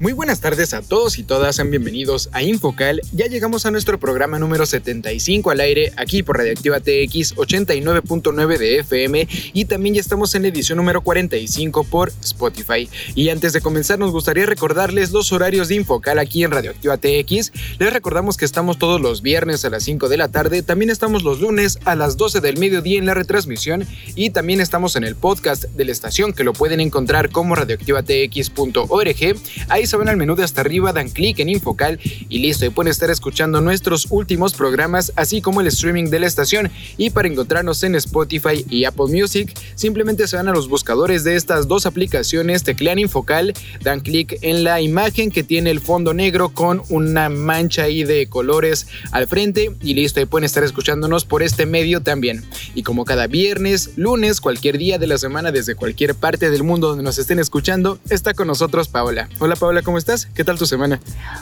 Muy buenas tardes a todos y todas, sean bienvenidos a Infocal. Ya llegamos a nuestro programa número 75 al aire, aquí por Radioactiva TX 89.9 de FM y también ya estamos en la edición número 45 por Spotify. Y antes de comenzar nos gustaría recordarles los horarios de Infocal aquí en Radioactiva TX. Les recordamos que estamos todos los viernes a las 5 de la tarde, también estamos los lunes a las 12 del mediodía en la retransmisión y también estamos en el podcast de la estación que lo pueden encontrar como radioactivatx.org. Ahí se van al menú de hasta arriba, dan clic en Infocal y listo, y pueden estar escuchando nuestros últimos programas, así como el streaming de la estación. Y para encontrarnos en Spotify y Apple Music, simplemente se van a los buscadores de estas dos aplicaciones, teclean Infocal, dan clic en la imagen que tiene el fondo negro con una mancha ahí de colores al frente y listo, y pueden estar escuchándonos por este medio también. Y como cada viernes, lunes, cualquier día de la semana, desde cualquier parte del mundo donde nos estén escuchando, está con nosotros Paola. Hola Paola. ¿Cómo estás? ¿Qué tal tu semana?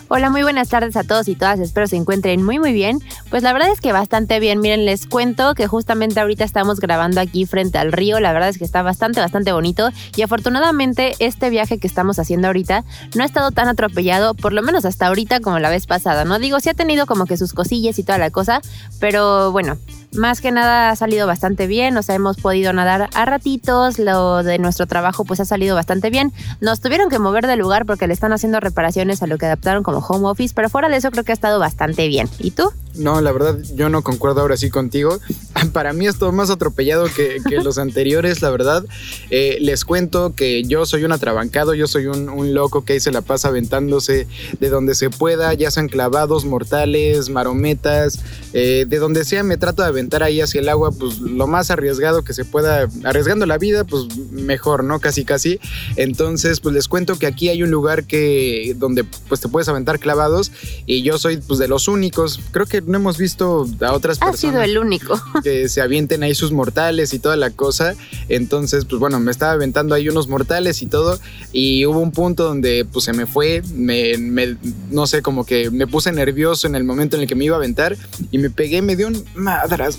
Hola, muy buenas tardes a todos y todas. Espero se encuentren muy, muy bien. Pues la verdad es que bastante bien. Miren, les cuento que justamente ahorita estamos grabando aquí frente al río. La verdad es que está bastante, bastante bonito. Y afortunadamente, este viaje que estamos haciendo ahorita no ha estado tan atropellado, por lo menos hasta ahorita como la vez pasada. No digo, sí ha tenido como que sus cosillas y toda la cosa, pero bueno, más que nada ha salido bastante bien, o sea, hemos podido nadar a ratitos, lo de nuestro trabajo pues ha salido bastante bien. Nos tuvieron que mover de lugar porque le están haciendo reparaciones a lo que adaptaron como home office, pero fuera de eso creo que ha estado bastante bien. ¿Y tú? No, la verdad yo no concuerdo ahora sí contigo. Para mí es todo más atropellado que, los anteriores, la verdad. Eh, les cuento que yo soy un atrabancado, yo soy un, loco que ahí se la pasa aventándose de donde se pueda, ya sean clavados, mortales, marometas, eh, de donde sea me trato de aventar ahí hacia el agua, pues lo más arriesgado que se pueda, arriesgando la vida, pues mejor, ¿no? Casi, casi. Entonces, pues les cuento que aquí hay un lugar que donde pues te puedes aventar clavados y yo soy pues de los únicos. Creo que no hemos visto a otras personas. Ha sido el único. Que se avienten ahí sus mortales y toda la cosa. Entonces, pues bueno, me estaba aventando ahí unos mortales y todo. Y hubo un punto donde pues se me fue, me, no sé, como que me puse nervioso en el momento en el que me iba a aventar y me pegué, me dio un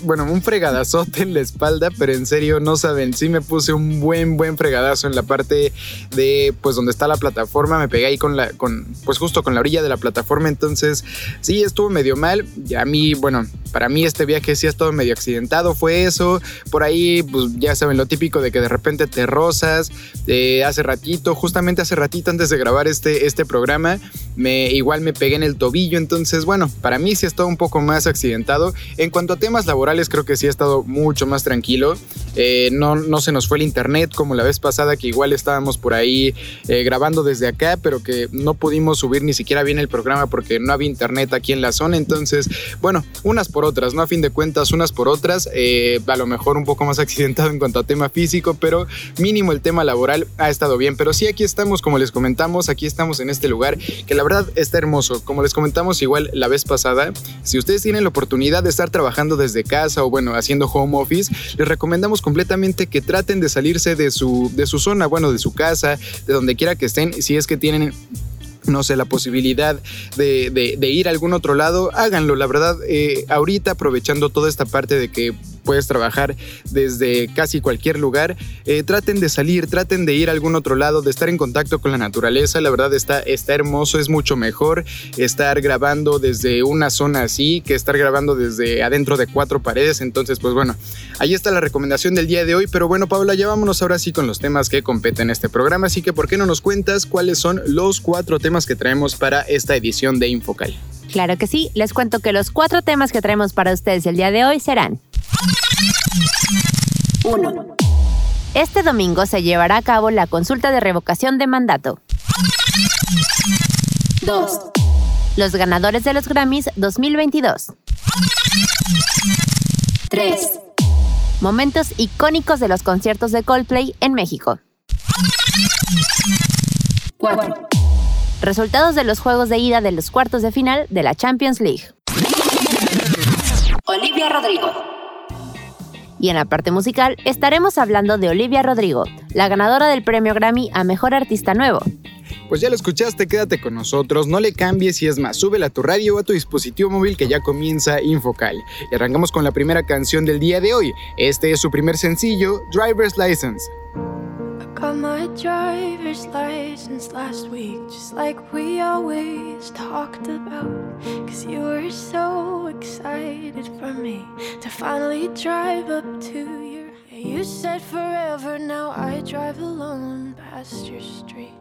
bueno, un fregadazote en la espalda, pero en serio no saben, sí me puse un buen, buen fregadazo en la parte de, pues donde está la plataforma, me pegué ahí con la, con, pues justo con la orilla de la plataforma, entonces sí estuvo medio mal, a mí, bueno, para mí este viaje sí ha estado medio accidentado, fue eso, por ahí, pues ya saben lo típico de que de repente te rozas, eh, hace ratito, justamente hace ratito antes de grabar este, este programa, me, igual me pegué en el tobillo, entonces bueno, para mí sí ha estado un poco más accidentado. En cuanto a temas laborales, creo que sí ha estado mucho más tranquilo. Eh, no, no se nos fue el internet como la vez pasada, que igual estábamos por ahí eh, grabando desde acá, pero que no pudimos subir ni siquiera bien el programa porque no había internet aquí en la zona. Entonces, bueno, unas por otras, ¿no? A fin de cuentas, unas por otras. Eh, a lo mejor un poco más accidentado en cuanto a tema físico, pero mínimo el tema laboral ha estado bien. Pero sí, aquí estamos, como les comentamos, aquí estamos en este lugar que la verdad está hermoso. Como les comentamos igual la vez pasada, si ustedes tienen la oportunidad de estar trabajando desde casa o bueno, haciendo home office, les recomendamos completamente que traten de salirse de su, de su zona, bueno, de su casa, de donde quiera que estén, si es que tienen no sé, la posibilidad de, ir a algún otro lado, háganlo. La verdad, eh, ahorita aprovechando toda esta parte de que puedes trabajar desde casi cualquier lugar, eh, traten de salir, traten de ir a algún otro lado, de estar en contacto con la naturaleza. La verdad está, está hermoso, es mucho mejor estar grabando desde una zona así que estar grabando desde adentro de cuatro paredes. Entonces, pues bueno, ahí está la recomendación del día de hoy. Pero bueno, Paula, ya vámonos ahora sí con los temas que competen este programa. Así que, ¿por qué no nos cuentas cuáles son los cuatro temas que traemos para esta edición de Infocal? Claro que sí, les cuento que los cuatro temas que traemos para ustedes el día de hoy serán 1. Este domingo se llevará a cabo la consulta de revocación de mandato. 2. Los ganadores de los Grammys 2022. 3. Momentos icónicos de los conciertos de Coldplay en México. 4. Resultados de los juegos de ida de los cuartos de final de la Champions League. Olivia Rodrigo. Y en la parte musical estaremos hablando de Olivia Rodrigo, la ganadora del premio Grammy a Mejor Artista Nuevo. Pues ya lo escuchaste, quédate con nosotros, no le cambies y es más, súbela a tu radio o a tu dispositivo móvil que ya comienza Infocal. Y arrancamos con la primera canción del día de hoy. Este es su primer sencillo, Driver's License. Got my driver's license last week, just like we always talked about. Cause you were so excited for me to finally drive up to your. You said forever, now I drive alone past your street.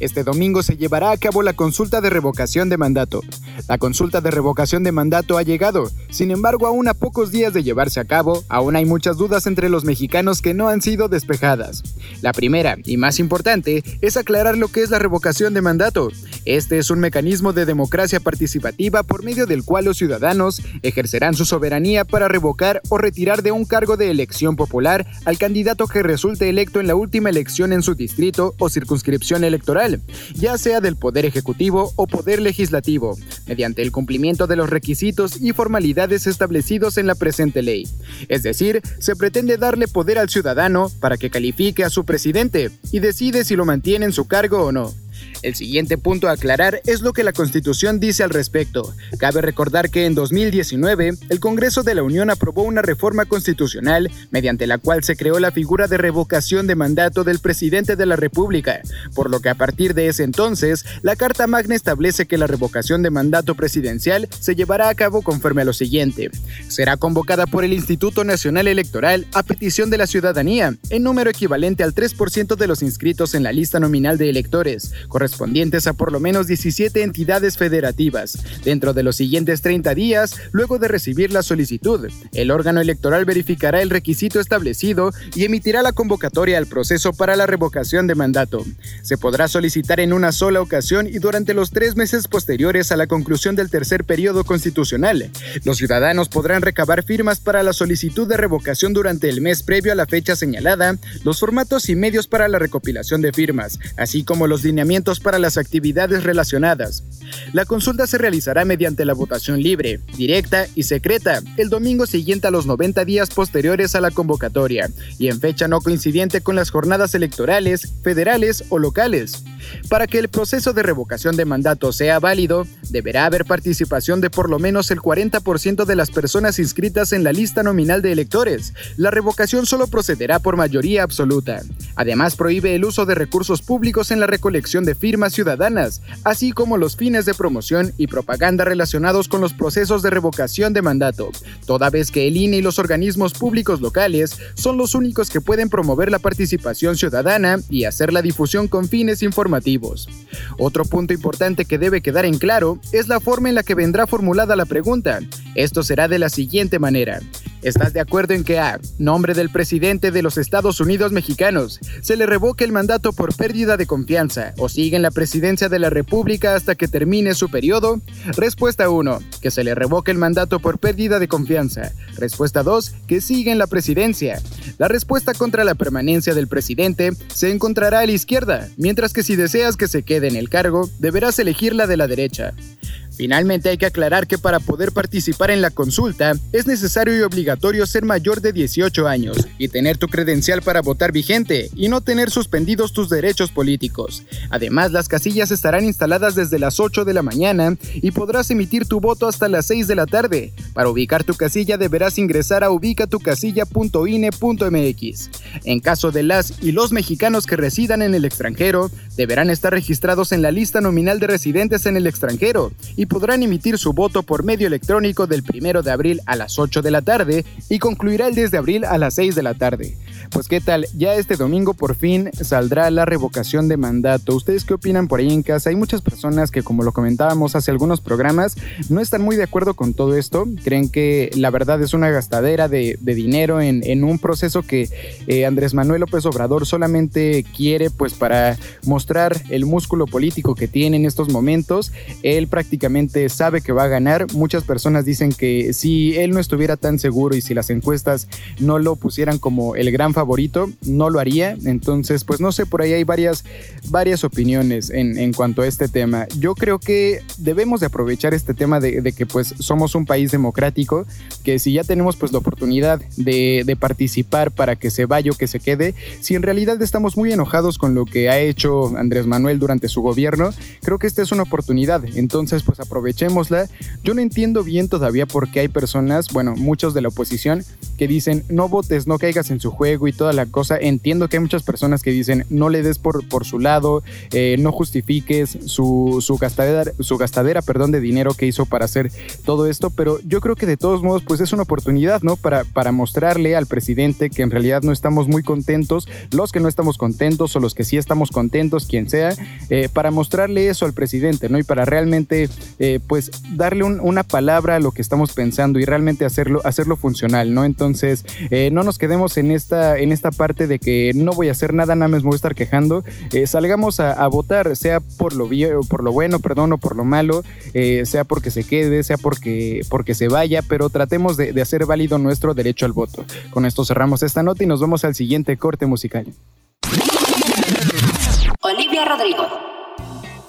Este domingo se llevará a cabo la consulta de revocación de mandato. La consulta de revocación de mandato ha llegado, sin embargo aún a pocos días de llevarse a cabo, aún hay muchas dudas entre los mexicanos que no han sido despejadas. La primera, y más importante, es aclarar lo que es la revocación de mandato. Este es un mecanismo de democracia participativa por medio del cual los ciudadanos ejercerán su soberanía para revocar o retirar de un cargo de elección popular al candidato que resulte electo en la última elección en su distrito o circunscripción electoral ya sea del Poder Ejecutivo o Poder Legislativo, mediante el cumplimiento de los requisitos y formalidades establecidos en la presente ley. Es decir, se pretende darle poder al ciudadano para que califique a su presidente y decide si lo mantiene en su cargo o no. El siguiente punto a aclarar es lo que la Constitución dice al respecto. Cabe recordar que en 2019 el Congreso de la Unión aprobó una reforma constitucional mediante la cual se creó la figura de revocación de mandato del presidente de la República, por lo que a partir de ese entonces la Carta Magna establece que la revocación de mandato presidencial se llevará a cabo conforme a lo siguiente. Será convocada por el Instituto Nacional Electoral a petición de la ciudadanía, en número equivalente al 3% de los inscritos en la lista nominal de electores, correspondientes a por lo menos 17 entidades federativas. Dentro de los siguientes 30 días, luego de recibir la solicitud, el órgano electoral verificará el requisito establecido y emitirá la convocatoria al proceso para la revocación de mandato. Se podrá solicitar en una sola ocasión y durante los tres meses posteriores a la conclusión del tercer periodo constitucional. Los ciudadanos podrán recabar firmas para la solicitud de revocación durante el mes previo a la fecha señalada, los formatos y medios para la recopilación de firmas, así como los lineamientos para las actividades relacionadas. La consulta se realizará mediante la votación libre, directa y secreta el domingo siguiente a los 90 días posteriores a la convocatoria y en fecha no coincidente con las jornadas electorales, federales o locales. Para que el proceso de revocación de mandato sea válido, deberá haber participación de por lo menos el 40% de las personas inscritas en la lista nominal de electores. La revocación solo procederá por mayoría absoluta. Además, prohíbe el uso de recursos públicos en la recolección de firmas ciudadanas, así como los fines de promoción y propaganda relacionados con los procesos de revocación de mandato, toda vez que el INE y los organismos públicos locales son los únicos que pueden promover la participación ciudadana y hacer la difusión con fines informativos otro punto importante que debe quedar en claro es la forma en la que vendrá formulada la pregunta. Esto será de la siguiente manera. ¿Estás de acuerdo en que a nombre del presidente de los Estados Unidos mexicanos se le revoque el mandato por pérdida de confianza o sigue en la presidencia de la República hasta que termine su periodo? Respuesta 1. Que se le revoque el mandato por pérdida de confianza. Respuesta 2. Que sigue en la presidencia. La respuesta contra la permanencia del presidente se encontrará a la izquierda, mientras que si deseas que se quede en el cargo, deberás elegir la de la derecha. Finalmente hay que aclarar que para poder participar en la consulta es necesario y obligatorio ser mayor de 18 años y tener tu credencial para votar vigente y no tener suspendidos tus derechos políticos. Además, las casillas estarán instaladas desde las 8 de la mañana y podrás emitir tu voto hasta las 6 de la tarde. Para ubicar tu casilla deberás ingresar a ubicatucasilla.ine.mx. En caso de las y los mexicanos que residan en el extranjero, deberán estar registrados en la lista nominal de residentes en el extranjero y podrán emitir su voto por medio electrónico del 1 de abril a las 8 de la tarde y concluirá el 10 de abril a las 6 de la tarde. Pues qué tal, ya este domingo por fin saldrá la revocación de mandato. ¿Ustedes qué opinan por ahí en casa? Hay muchas personas que como lo comentábamos hace algunos programas no están muy de acuerdo con todo esto. Creen que la verdad es una gastadera de, dinero en, un proceso que eh, Andrés Manuel López Obrador solamente quiere pues para mostrar el músculo político que tiene en estos momentos. Él prácticamente sabe que va a ganar. Muchas personas dicen que si él no estuviera tan seguro y si las encuestas no lo pusieran como el gran favorito, no lo haría. Entonces, pues no sé, por ahí hay varias, varias opiniones en, en cuanto a este tema. Yo creo que debemos de aprovechar este tema de, que pues somos un país democrático, que si ya tenemos pues la oportunidad de, de participar para que se vaya o que se quede, si en realidad estamos muy enojados con lo que ha hecho Andrés Manuel durante su gobierno, creo que esta es una oportunidad. Entonces, pues aprovechémosla. Yo no entiendo bien todavía por qué hay personas, bueno, muchos de la oposición, que dicen no votes, no caigas en su juego y toda la cosa. Entiendo que hay muchas personas que dicen no le des por, por su lado, eh, no justifiques su, su, gastadera, su gastadera perdón, de dinero que hizo para hacer todo esto, pero yo creo que de todos modos pues es una oportunidad, ¿no? Para, para mostrarle al presidente que en realidad no estamos muy contentos, los que no estamos contentos o los que sí estamos contentos, quien sea, eh, para mostrarle eso al presidente, ¿no? Y para realmente eh, pues darle una palabra a lo que estamos pensando y realmente hacerlo, hacerlo funcional, ¿no? Entonces no nos quedemos en esta en esta parte de que no voy a hacer nada, nada más me voy a estar quejando, eh, salgamos a, votar, sea por lo, por lo bueno, perdón, o por lo malo, eh, sea porque se quede, sea porque, porque se vaya, pero tratemos de, de hacer válido nuestro derecho al voto. Con esto cerramos esta nota y nos vemos al siguiente corte musical. Olivia Rodrigo.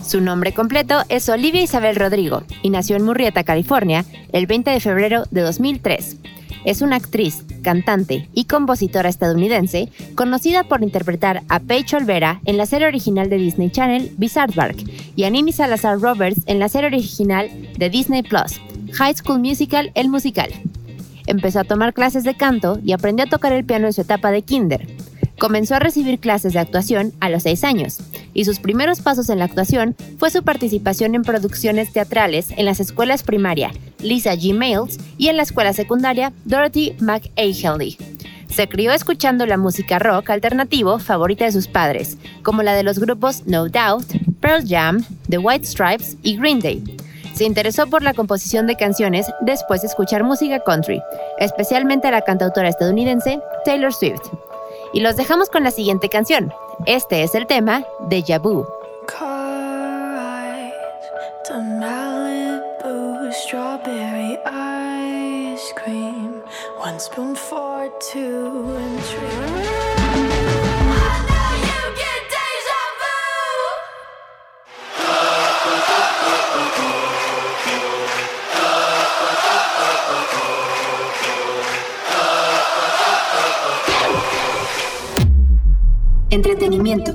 Su nombre completo es Olivia Isabel Rodrigo y nació en Murrieta, California, el 20 de febrero de 2003. Es una actriz, cantante y compositora estadounidense conocida por interpretar a Paige Olvera en la serie original de Disney Channel Bark y a Nini Salazar Roberts en la serie original de Disney Plus, High School Musical El Musical. Empezó a tomar clases de canto y aprendió a tocar el piano en su etapa de kinder. Comenzó a recibir clases de actuación a los 6 años, y sus primeros pasos en la actuación fue su participación en producciones teatrales en las escuelas primaria Lisa G. Males y en la escuela secundaria Dorothy McAhenley. Se crió escuchando la música rock alternativo favorita de sus padres, como la de los grupos No Doubt, Pearl Jam, The White Stripes y Green Day. Se interesó por la composición de canciones después de escuchar música country, especialmente la cantautora estadounidense Taylor Swift. Y los dejamos con la siguiente canción. Este es el tema de Yabu. One spoon for two and three. Entretenimiento.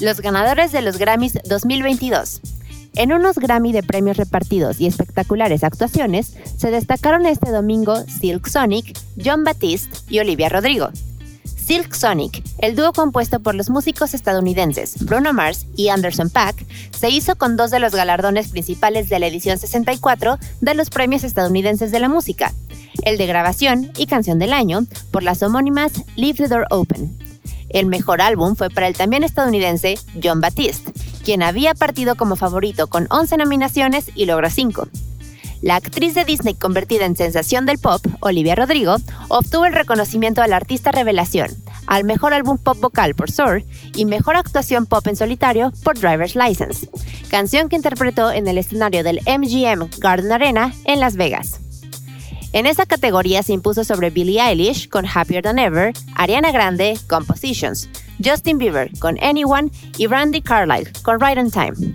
Los ganadores de los Grammys 2022. En unos Grammy de premios repartidos y espectaculares actuaciones, se destacaron este domingo Silk Sonic, John Batiste y Olivia Rodrigo. Silk Sonic, el dúo compuesto por los músicos estadounidenses Bruno Mars y Anderson Paak, se hizo con dos de los galardones principales de la edición 64 de los premios estadounidenses de la música, el de grabación y canción del año por las homónimas Leave the Door Open el mejor álbum fue para el también estadounidense John Batiste, quien había partido como favorito con 11 nominaciones y logró 5. La actriz de Disney convertida en sensación del pop, Olivia Rodrigo, obtuvo el reconocimiento al artista revelación, al mejor álbum pop vocal por Soar y mejor actuación pop en solitario por Driver's License, canción que interpretó en el escenario del MGM Garden Arena en Las Vegas. En esa categoría se impuso sobre Billie Eilish con Happier Than Ever, Ariana Grande con Positions, Justin Bieber con Anyone y Randy Carlyle con Right on Time.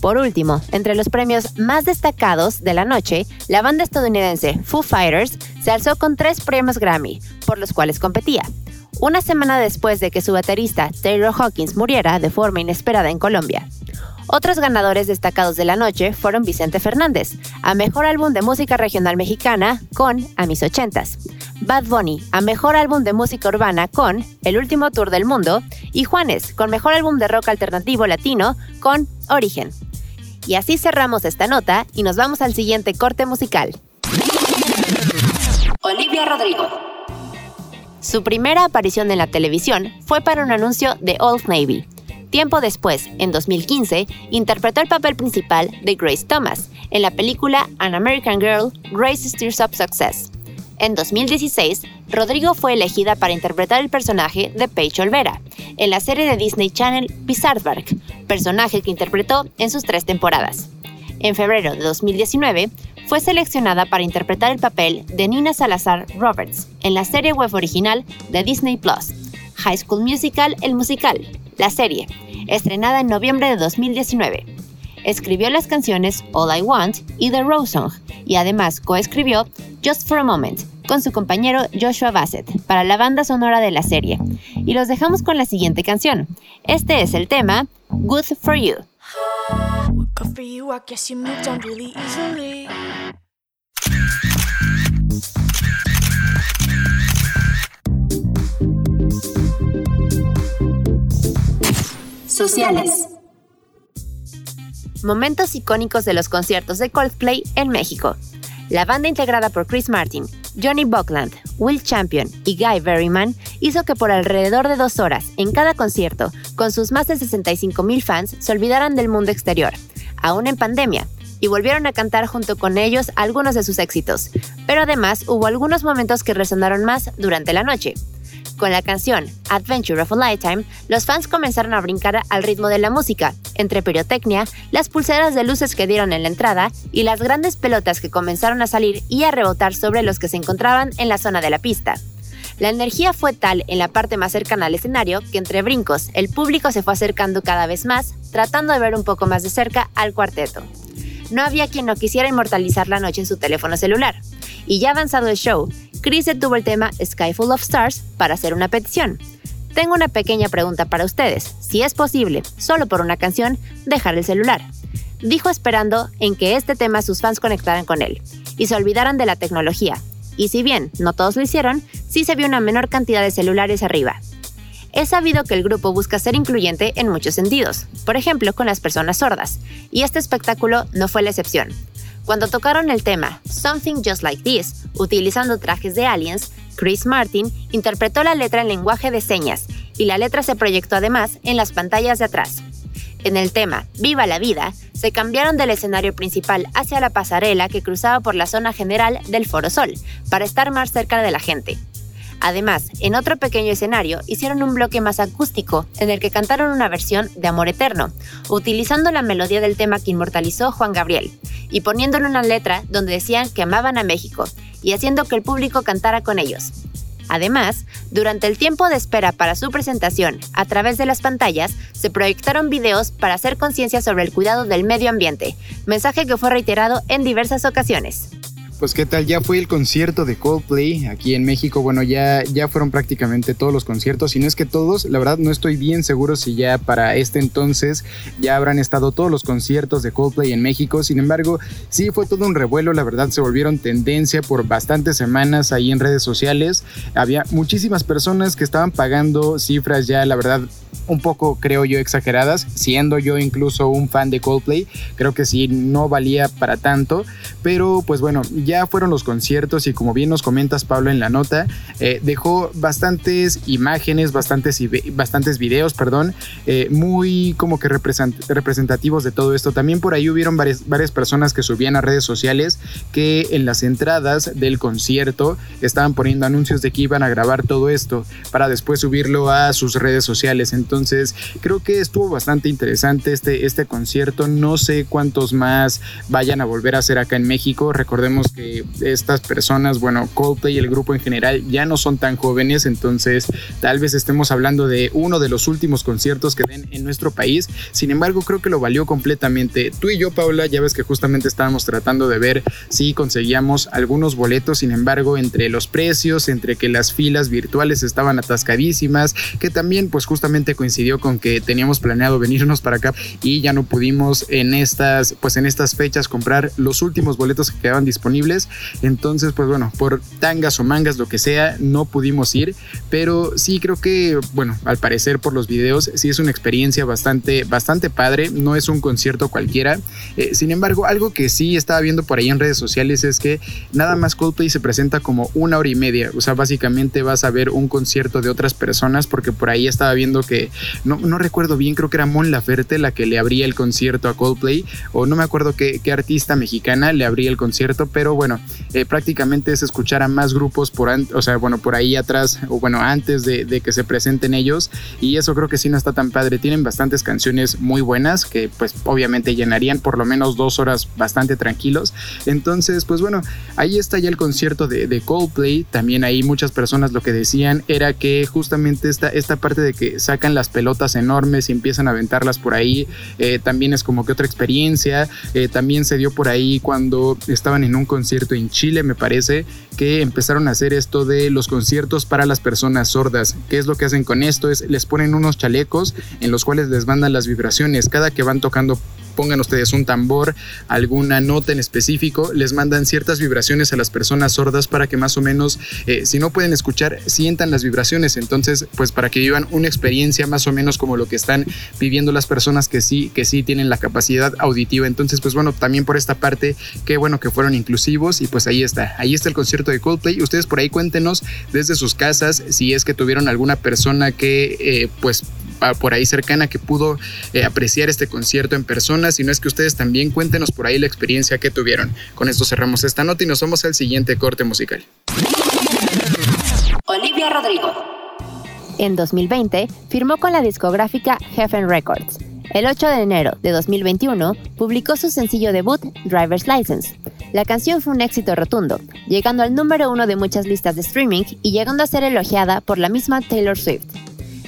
Por último, entre los premios más destacados de la noche, la banda estadounidense Foo Fighters se alzó con tres premios Grammy, por los cuales competía. Una semana después de que su baterista Taylor Hawkins muriera de forma inesperada en Colombia. Otros ganadores destacados de la noche fueron Vicente Fernández, a Mejor Álbum de Música Regional Mexicana con A mis ochentas, Bad Bunny, a Mejor Álbum de Música Urbana con El Último Tour del Mundo, y Juanes, con Mejor Álbum de Rock Alternativo Latino con Origen. Y así cerramos esta nota y nos vamos al siguiente corte musical. Olivia Rodrigo. Su primera aparición en la televisión fue para un anuncio de Old Navy, Tiempo después, en 2015, interpretó el papel principal de Grace Thomas en la película An American Girl, Grace Steers Up Success. En 2016, Rodrigo fue elegida para interpretar el personaje de Paige Olvera en la serie de Disney Channel Bizarrebark, personaje que interpretó en sus tres temporadas. En febrero de 2019, fue seleccionada para interpretar el papel de Nina Salazar Roberts en la serie web original de Disney Plus, High School Musical El Musical, la serie, estrenada en noviembre de 2019. Escribió las canciones All I Want y The Rose Song, y además coescribió Just for a Moment con su compañero Joshua Bassett para la banda sonora de la serie. Y los dejamos con la siguiente canción. Este es el tema Good for You. Sociales. Momentos icónicos de los conciertos de Coldplay en México. La banda integrada por Chris Martin, Johnny Buckland, Will Champion y Guy Berryman hizo que por alrededor de dos horas en cada concierto, con sus más de 65 mil fans, se olvidaran del mundo exterior, aún en pandemia, y volvieron a cantar junto con ellos algunos de sus éxitos. Pero además hubo algunos momentos que resonaron más durante la noche. Con la canción Adventure of a Lifetime, los fans comenzaron a brincar al ritmo de la música, entre pirotecnia, las pulseras de luces que dieron en la entrada y las grandes pelotas que comenzaron a salir y a rebotar sobre los que se encontraban en la zona de la pista. La energía fue tal en la parte más cercana al escenario que entre brincos el público se fue acercando cada vez más, tratando de ver un poco más de cerca al cuarteto. No había quien no quisiera inmortalizar la noche en su teléfono celular. Y ya avanzado el show, Chris detuvo el tema Sky Full of Stars para hacer una petición. Tengo una pequeña pregunta para ustedes. Si es posible, solo por una canción, dejar el celular. Dijo esperando en que este tema sus fans conectaran con él y se olvidaran de la tecnología. Y si bien no todos lo hicieron, sí se vio una menor cantidad de celulares arriba. Es sabido que el grupo busca ser incluyente en muchos sentidos, por ejemplo con las personas sordas, y este espectáculo no fue la excepción. Cuando tocaron el tema Something Just Like This, utilizando trajes de aliens, Chris Martin interpretó la letra en lenguaje de señas y la letra se proyectó además en las pantallas de atrás. En el tema Viva la vida, se cambiaron del escenario principal hacia la pasarela que cruzaba por la zona general del Foro Sol, para estar más cerca de la gente. Además, en otro pequeño escenario hicieron un bloque más acústico en el que cantaron una versión de Amor Eterno, utilizando la melodía del tema que inmortalizó Juan Gabriel, y poniéndole una letra donde decían que amaban a México, y haciendo que el público cantara con ellos. Además, durante el tiempo de espera para su presentación, a través de las pantallas, se proyectaron videos para hacer conciencia sobre el cuidado del medio ambiente, mensaje que fue reiterado en diversas ocasiones. Pues qué tal, ya fue el concierto de Coldplay aquí en México. Bueno, ya, ya fueron prácticamente todos los conciertos, y no es que todos, la verdad no estoy bien seguro si ya para este entonces ya habrán estado todos los conciertos de Coldplay en México. Sin embargo, sí fue todo un revuelo, la verdad se volvieron tendencia por bastantes semanas ahí en redes sociales. Había muchísimas personas que estaban pagando cifras ya, la verdad, un poco, creo yo, exageradas, siendo yo incluso un fan de Coldplay, creo que sí, no valía para tanto, pero pues bueno, ya fueron los conciertos y como bien nos comentas Pablo en la nota, eh, dejó bastantes imágenes, bastantes, bastantes videos, perdón, eh, muy como que representativos de todo esto. También por ahí hubieron varias, varias personas que subían a redes sociales que en las entradas del concierto estaban poniendo anuncios de que iban a grabar todo esto para después subirlo a sus redes sociales. Creo que estuvo bastante interesante este, este concierto, no sé cuántos más vayan a volver a hacer acá en México, recordemos que estas personas, bueno, Coldplay y el grupo en general ya no son tan jóvenes, entonces tal vez estemos hablando de uno de los últimos conciertos que den en nuestro país, sin embargo creo que lo valió completamente. Tú y yo, Paula, ya ves que justamente estábamos tratando de ver si conseguíamos algunos boletos, sin embargo, entre los precios, entre que las filas virtuales estaban atascadísimas, que también pues justamente coincidió con que teníamos planeado venirnos para acá y ya no pudimos en estas pues en estas fechas comprar los últimos boletos que quedaban disponibles. Entonces, pues bueno, por tangas o mangas lo que sea, no pudimos ir, pero sí creo que bueno, al parecer por los videos sí es una experiencia bastante bastante padre, no es un concierto cualquiera. Eh, sin embargo, algo que sí estaba viendo por ahí en redes sociales es que nada más Coldplay se presenta como una hora y media, o sea, básicamente vas a ver un concierto de otras personas porque por ahí estaba viendo que no, recuerdo bien, creo que era Mon Laferte la que le abría el concierto a Coldplay o no me acuerdo qué, artista mexicana le abría el concierto, pero bueno, eh, prácticamente es escuchar a más grupos por, o sea, bueno, por ahí atrás o bueno, antes de, que se presenten ellos y eso creo que sí no está tan padre, tienen bastantes canciones muy buenas que pues obviamente llenarían por lo menos dos horas bastante tranquilos, entonces pues bueno, ahí está ya el concierto de, Coldplay, también ahí muchas personas lo que decían era que justamente esta, esta parte de que las pelotas enormes y empiezan a aventarlas por ahí, eh, también es como que otra experiencia. Eh, también se dio por ahí cuando estaban en un concierto en Chile, me parece, que empezaron a hacer esto de los conciertos para las personas sordas. ¿Qué es lo que hacen con esto? Es les ponen unos chalecos en los cuales les mandan las vibraciones. Cada que van tocando pongan ustedes un tambor, alguna nota en específico, les mandan ciertas vibraciones a las personas sordas para que más o menos, eh, si no pueden escuchar, sientan las vibraciones. Entonces, pues para que vivan una experiencia más o menos como lo que están viviendo las personas que sí, que sí tienen la capacidad auditiva. Entonces, pues bueno, también por esta parte, qué bueno que fueron inclusivos y pues ahí está, ahí está el concierto de Coldplay. Ustedes por ahí cuéntenos desde sus casas si es que tuvieron alguna persona que eh, pues por ahí cercana que pudo eh, apreciar este concierto en persona, si no es que ustedes también cuéntenos por ahí la experiencia que tuvieron. Con esto cerramos esta nota y nos vamos al siguiente corte musical. Olivia Rodrigo. En 2020 firmó con la discográfica Heaven Records. El 8 de enero de 2021 publicó su sencillo debut, Driver's License. La canción fue un éxito rotundo, llegando al número uno de muchas listas de streaming y llegando a ser elogiada por la misma Taylor Swift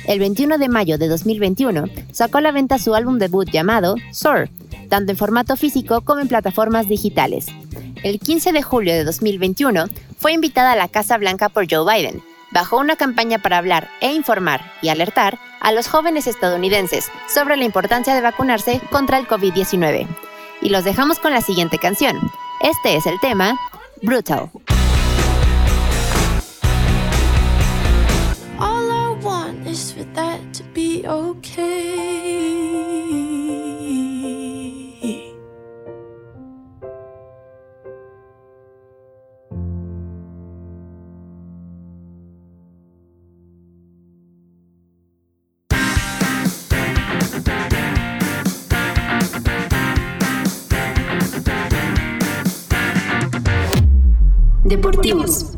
el 21 de mayo de 2021 sacó a la venta su álbum debut llamado Soar, tanto en formato físico como en plataformas digitales. El 15 de julio de 2021 fue invitada a la Casa Blanca por Joe Biden, bajo una campaña para hablar e informar y alertar a los jóvenes estadounidenses sobre la importancia de vacunarse contra el COVID-19. Y los dejamos con la siguiente canción. Este es el tema Brutal. Deportivos.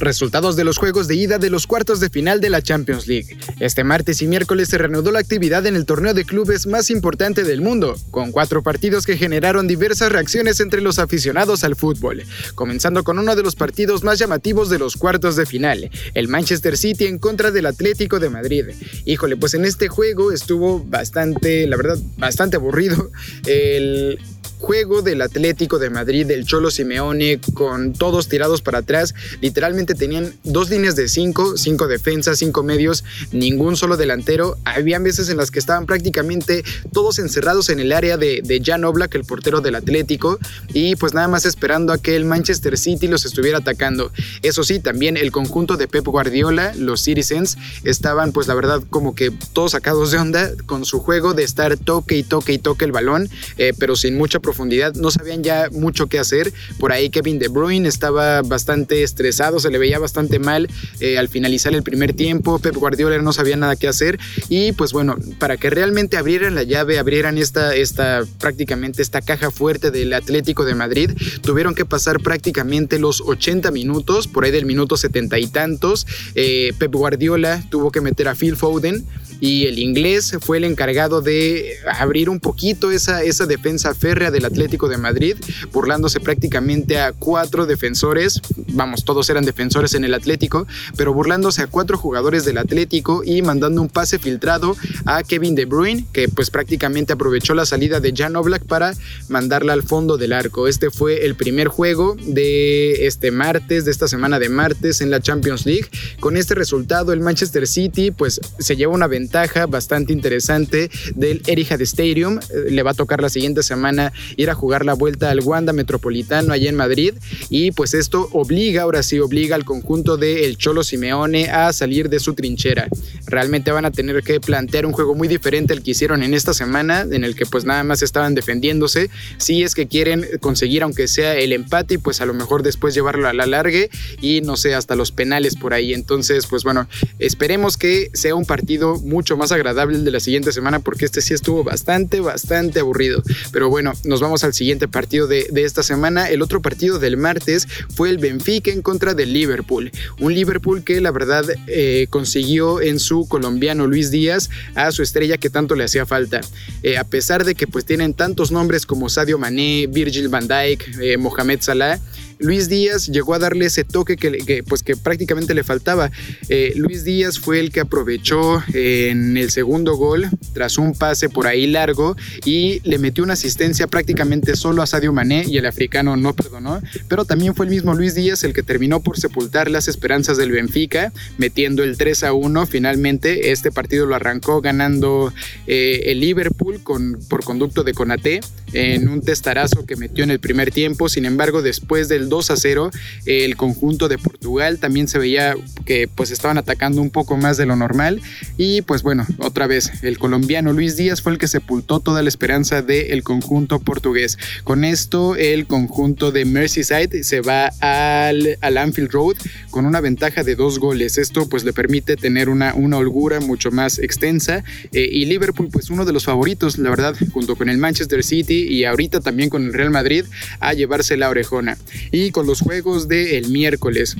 Resultados de los juegos de ida de los cuartos de final de la Champions League. Este martes y miércoles se reanudó la actividad en el torneo de clubes más importante del mundo, con cuatro partidos que generaron diversas reacciones entre los aficionados al fútbol. Comenzando con uno de los partidos más llamativos de los cuartos de final, el Manchester City en contra del Atlético de Madrid. Híjole, pues en este juego estuvo bastante, la verdad, bastante aburrido. El juego del Atlético de Madrid, del Cholo Simeone, con todos tirados para atrás. Literalmente tenían dos líneas de cinco, cinco defensas, cinco medios, ningún solo delantero. Habían veces en las que estaban prácticamente todos encerrados en el área de, de Jan Oblak, el portero del Atlético, y pues nada más esperando a que el Manchester City los estuviera atacando. Eso sí, también el conjunto de Pep Guardiola, los Citizens, estaban pues la verdad como que todos sacados de onda con su juego de estar toque y toque y toque el balón, eh, pero sin mucha profundidad, no sabían ya mucho qué hacer. Por ahí Kevin De Bruyne estaba bastante estresado, se le veía bastante mal eh, al finalizar el primer tiempo. Pep Guardiola no sabía nada qué hacer y pues bueno, para que realmente abrieran la llave, abrieran esta, esta prácticamente esta caja fuerte del Atlético de Madrid, tuvieron que pasar prácticamente los 80 minutos, por ahí del minuto 70 y tantos. Eh, Pep Guardiola tuvo que meter a Phil Foden y el inglés fue el encargado de abrir un poquito esa, esa defensa férrea del Atlético de Madrid, burlándose prácticamente a cuatro defensores, vamos, todos eran defensores en el Atlético, pero burlándose a cuatro jugadores del Atlético y mandando un pase filtrado a Kevin De Bruyne, que pues prácticamente aprovechó la salida de Jan Oblak para mandarla al fondo del arco. Este fue el primer juego de este martes, de esta semana de martes en la Champions League. Con este resultado, el Manchester City pues se lleva una ventaja ventaja bastante interesante del Etihad Stadium. Eh, le va a tocar la siguiente semana ir a jugar la vuelta al Wanda Metropolitano allá en Madrid y pues esto obliga, ahora sí obliga al conjunto del el Cholo Simeone a salir de su trinchera. Realmente van a tener que plantear un juego muy diferente al que hicieron en esta semana, en el que pues nada más estaban defendiéndose. Si es que quieren conseguir aunque sea el empate pues a lo mejor después llevarlo a la largue y no sé, hasta los penales por ahí. Entonces, pues bueno, esperemos que sea un partido muy mucho más agradable el de la siguiente semana porque este sí estuvo bastante, bastante aburrido. Pero bueno, nos vamos al siguiente partido de, esta semana. El otro partido del martes fue el Benfica en contra del Liverpool. Un Liverpool que la verdad eh, consiguió en su colombiano Luis Díaz a su estrella que tanto le hacía falta. Eh, a pesar de que pues tienen tantos nombres como Sadio Mané, Virgil van Dijk, eh, Mohamed Salah, Luis Díaz llegó a darle ese toque que, pues que prácticamente le faltaba. Eh, Luis Díaz fue el que aprovechó en el segundo gol tras un pase por ahí largo y le metió una asistencia prácticamente solo a Sadio Mané y el africano no perdonó, pero también fue el mismo Luis Díaz el que terminó por sepultar las esperanzas del Benfica, metiendo el 3 a 1. Finalmente este partido lo arrancó ganando eh, el Liverpool por conducto de Conate en un testarazo que metió en el primer tiempo. Sin embargo, después del 2 a 0, el conjunto de Portugal también se veía que pues estaban atacando un poco más de lo normal. Y pues bueno, otra vez, el colombiano Luis Díaz fue el que sepultó toda la esperanza del conjunto portugués. Con esto, el conjunto de Merseyside se va al, al Anfield Road con una ventaja de dos goles. Esto pues le permite tener una, una holgura mucho más extensa. Eh, y Liverpool, pues uno de los favoritos, la verdad, junto con el Manchester City y ahorita también con el Real Madrid a llevarse la orejona. Y con los juegos del miércoles.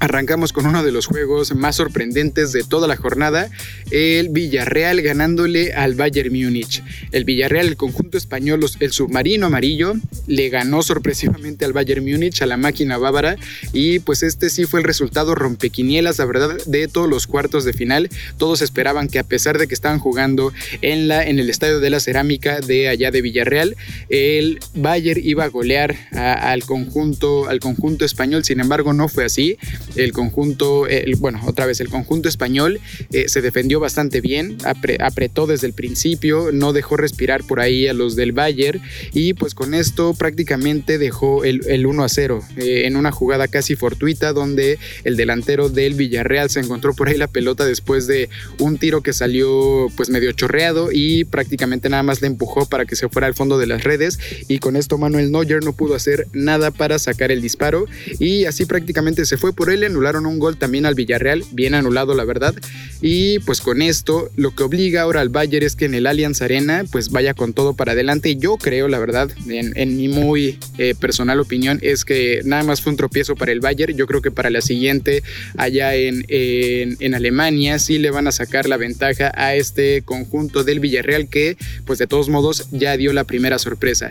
Arrancamos con uno de los juegos más sorprendentes de toda la jornada, el Villarreal ganándole al Bayern Múnich. El Villarreal, el conjunto español, el submarino amarillo, le ganó sorpresivamente al Bayern Múnich, a la máquina bávara, y pues este sí fue el resultado rompequinielas, la verdad, de todos los cuartos de final. Todos esperaban que a pesar de que estaban jugando en, la, en el Estadio de la Cerámica de allá de Villarreal, el Bayern iba a golear al, conjunto, al conjunto español, sin embargo no fue así el conjunto, bueno, otra vez el conjunto español eh, se defendió bastante bien, apretó desde el principio, no dejó respirar por ahí a los del Bayern y pues con esto prácticamente dejó el, 1 a 0 eh, en una jugada casi fortuita donde el delantero del Villarreal se encontró por ahí la pelota después de un tiro que salió pues medio chorreado y prácticamente nada más le empujó para que se fuera al fondo de las redes y con esto Manuel Neuer no pudo hacer nada para sacar el disparo y así prácticamente se fue por él le anularon un gol también al Villarreal, bien anulado la verdad. Y pues con esto lo que obliga ahora al Bayern es que en el Allianz Arena pues vaya con todo para adelante. Yo creo la verdad, en, mi muy eh, personal opinión, es que nada más fue un tropiezo para el Bayern. Yo creo que para la siguiente allá en, en, Alemania sí le van a sacar la ventaja a este conjunto del Villarreal que pues de todos modos ya dio la primera sorpresa.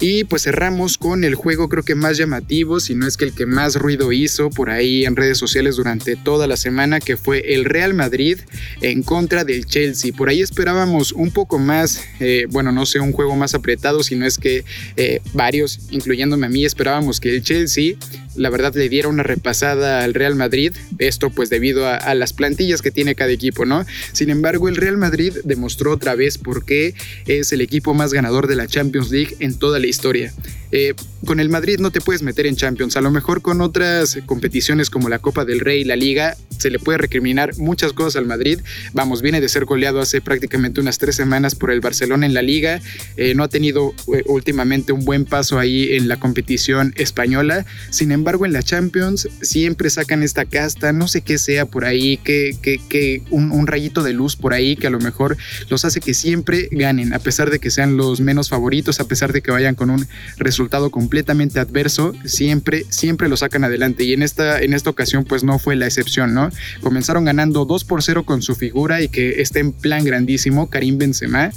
Y pues cerramos con el juego creo que más llamativo, si no es que el que más ruido hizo por ahí en redes sociales durante toda la semana, que fue el Real Madrid en contra del Chelsea. Por ahí esperábamos un poco más, eh, bueno, no sé, un juego más apretado, sino es que eh, varios, incluyéndome a mí, esperábamos que el Chelsea la verdad le diera una repasada al Real Madrid, esto pues debido a, las plantillas que tiene cada equipo, ¿no? Sin embargo, el Real Madrid demostró otra vez por qué es el equipo más ganador de la Champions League en toda la historia. Eh, con el Madrid no te puedes meter en Champions. A lo mejor con otras competiciones como la Copa del Rey, la Liga, se le puede recriminar muchas cosas al Madrid. Vamos, viene de ser goleado hace prácticamente unas tres semanas por el Barcelona en la Liga. Eh, no ha tenido eh, últimamente un buen paso ahí en la competición española. Sin embargo, en la Champions siempre sacan esta casta, no sé qué sea por ahí, que, que, un, un rayito de luz por ahí que a lo mejor los hace que siempre ganen, a pesar de que sean los menos favoritos, a pesar de que vayan con un resultado completamente adverso, siempre, siempre lo sacan adelante. Y en esta, en esta ocasión, pues no fue la excepción, ¿no? Comenzaron ganando 2 por 0 con su figura y que está en plan grandísimo, Karim Benzema.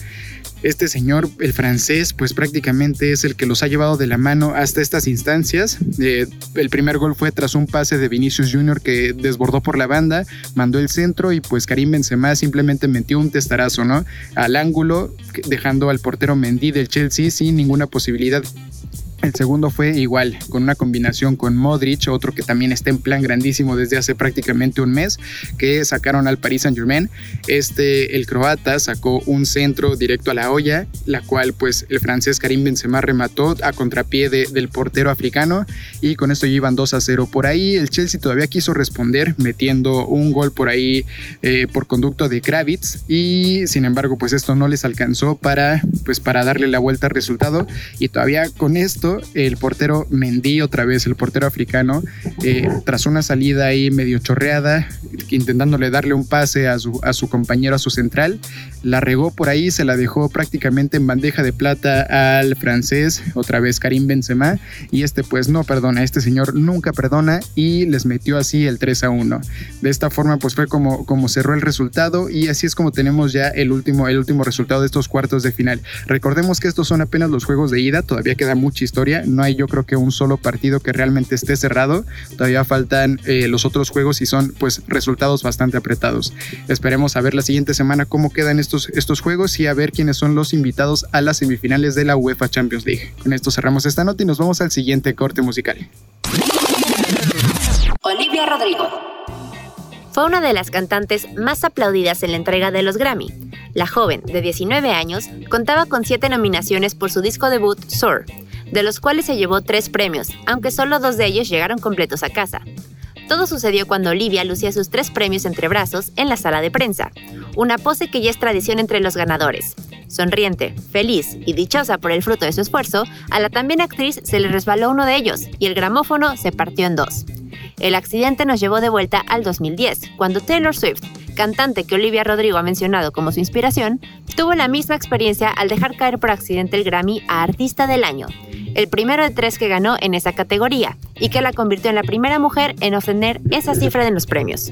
Este señor, el francés, pues prácticamente es el que los ha llevado de la mano hasta estas instancias. Eh, el primer gol fue tras un pase de Vinicius Jr. que desbordó por la banda, mandó el centro y pues Karim Benzema simplemente metió un testarazo, ¿no? Al ángulo, dejando al portero Mendy del Chelsea sin ninguna posibilidad el segundo fue igual, con una combinación con Modric, otro que también está en plan grandísimo desde hace prácticamente un mes, que sacaron al Paris Saint Germain. Este, el croata, sacó un centro directo a la olla, la cual pues el francés Karim Benzema remató a contrapié del portero africano y con esto llevan 2 a 0. Por ahí el Chelsea todavía quiso responder metiendo un gol por ahí eh, por conducto de Kravitz y sin embargo pues esto no les alcanzó para pues para darle la vuelta al resultado y todavía con esto el portero Mendy, otra vez el portero africano, eh, tras una salida ahí medio chorreada, intentándole darle un pase a su, a su compañero, a su central, la regó por ahí, se la dejó prácticamente en bandeja de plata al francés, otra vez Karim Benzema, y este pues no perdona, este señor nunca perdona y les metió así el 3 a 1. De esta forma pues fue como, como cerró el resultado y así es como tenemos ya el último, el último resultado de estos cuartos de final. Recordemos que estos son apenas los juegos de ida, todavía queda mucha historia no hay yo creo que un solo partido que realmente esté cerrado. Todavía faltan eh, los otros juegos y son pues resultados bastante apretados. Esperemos a ver la siguiente semana cómo quedan estos, estos juegos y a ver quiénes son los invitados a las semifinales de la UEFA Champions League. Con esto cerramos esta nota y nos vamos al siguiente corte musical. Olivia Rodrigo. Fue una de las cantantes más aplaudidas en la entrega de los Grammy. La joven, de 19 años, contaba con 7 nominaciones por su disco debut Soar, de los cuales se llevó tres premios, aunque solo dos de ellos llegaron completos a casa. Todo sucedió cuando Olivia lucía sus tres premios entre brazos en la sala de prensa, una pose que ya es tradición entre los ganadores. Sonriente, feliz y dichosa por el fruto de su esfuerzo, a la también actriz se le resbaló uno de ellos y el gramófono se partió en dos. El accidente nos llevó de vuelta al 2010, cuando Taylor Swift, cantante que Olivia Rodrigo ha mencionado como su inspiración, tuvo la misma experiencia al dejar caer por accidente el Grammy a Artista del Año, el primero de tres que ganó en esa categoría, y que la convirtió en la primera mujer en obtener esa cifra de los premios.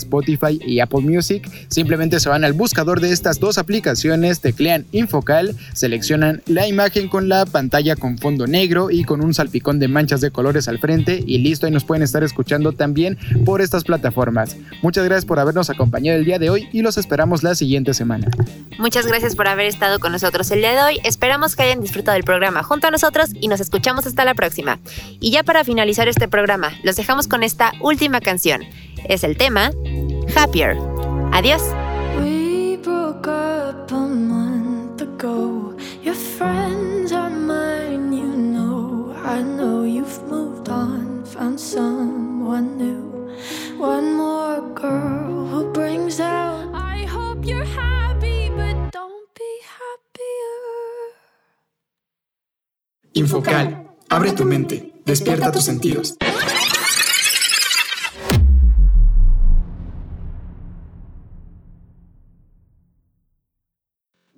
Spotify y Apple Music. Simplemente se van al buscador de estas dos aplicaciones, teclean Infocal, seleccionan la imagen con la pantalla con fondo negro y con un salpicón de manchas de colores al frente y listo, y nos pueden estar escuchando también por estas plataformas. Muchas gracias por habernos acompañado el día de hoy y los esperamos la siguiente semana. Muchas gracias por haber estado con nosotros el día de hoy. Esperamos que hayan disfrutado del programa junto a nosotros y nos escuchamos hasta la próxima. Y ya para finalizar este programa, los dejamos con esta última canción. Es el tema Happier. Adiós. We broke up a month ago. Your friends are mine, you know. I know you've moved on, found someone new. One more girl who brings out. I hope you're happy, but don't be happier. Infocal. Abre tu mente. Despierta tus sentidos.